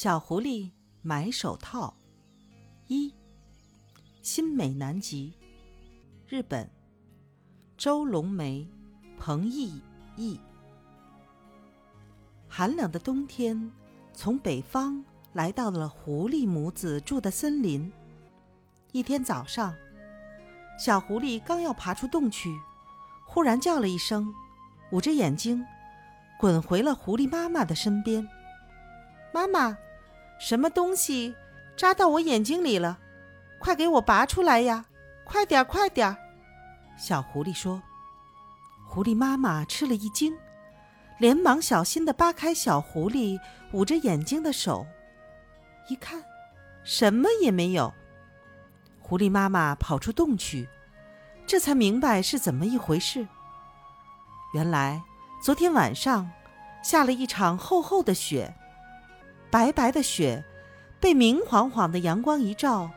小狐狸买手套。一，新美南极，日本，周龙梅、彭毅译。寒冷的冬天，从北方来到了狐狸母子住的森林。一天早上，小狐狸刚要爬出洞去，忽然叫了一声，捂着眼睛，滚回了狐狸妈妈的身边。妈妈，什么东西扎到我眼睛里了？快给我拔出来呀！快点，快点！小狐狸说。狐狸妈妈吃了一惊，连忙小心地扒开小狐狸捂着眼睛的手，一看，什么也没有。狐狸妈妈跑出洞去，这才明白是怎么一回事。原来昨天晚上下了一场厚厚的雪。白白的雪，被明晃晃的阳光一照，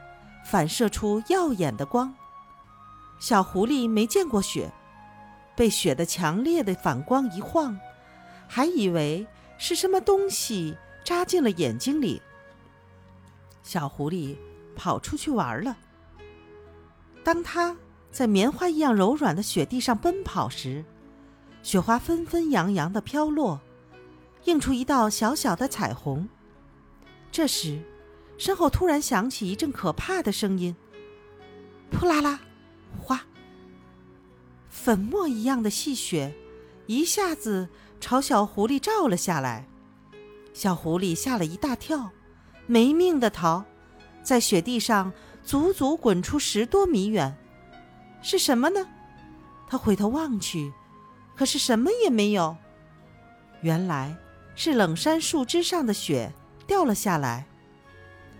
反射出耀眼的光。小狐狸没见过雪，被雪的强烈的反光一晃，还以为是什么东西扎进了眼睛里。小狐狸跑出去玩了。当它在棉花一样柔软的雪地上奔跑时，雪花纷纷扬扬的飘落，映出一道小小的彩虹。这时，身后突然响起一阵可怕的声音：“扑啦啦，哗！”粉末一样的细雪一下子朝小狐狸照了下来。小狐狸吓了一大跳，没命的逃，在雪地上足足滚出十多米远。是什么呢？他回头望去，可是什么也没有。原来是冷杉树枝上的雪。掉了下来，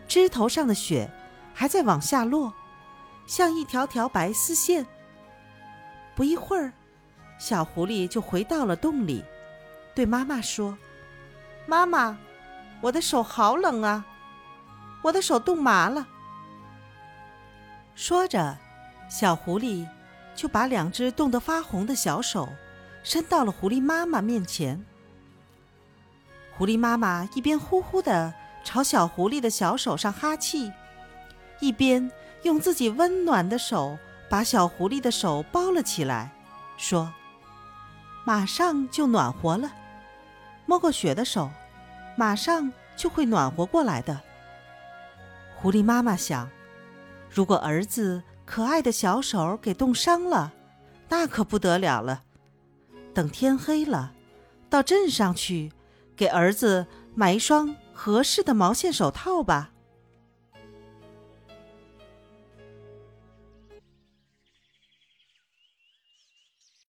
枝头上的雪还在往下落，像一条条白丝线。不一会儿，小狐狸就回到了洞里，对妈妈说：“妈妈，我的手好冷啊，我的手冻麻了。”说着，小狐狸就把两只冻得发红的小手伸到了狐狸妈妈面前。狐狸妈妈一边呼呼地朝小狐狸的小手上哈气，一边用自己温暖的手把小狐狸的手包了起来，说：“马上就暖和了，摸过雪的手，马上就会暖和过来的。”狐狸妈妈想：如果儿子可爱的小手给冻伤了，那可不得了了。等天黑了，到镇上去。给儿子买一双合适的毛线手套吧。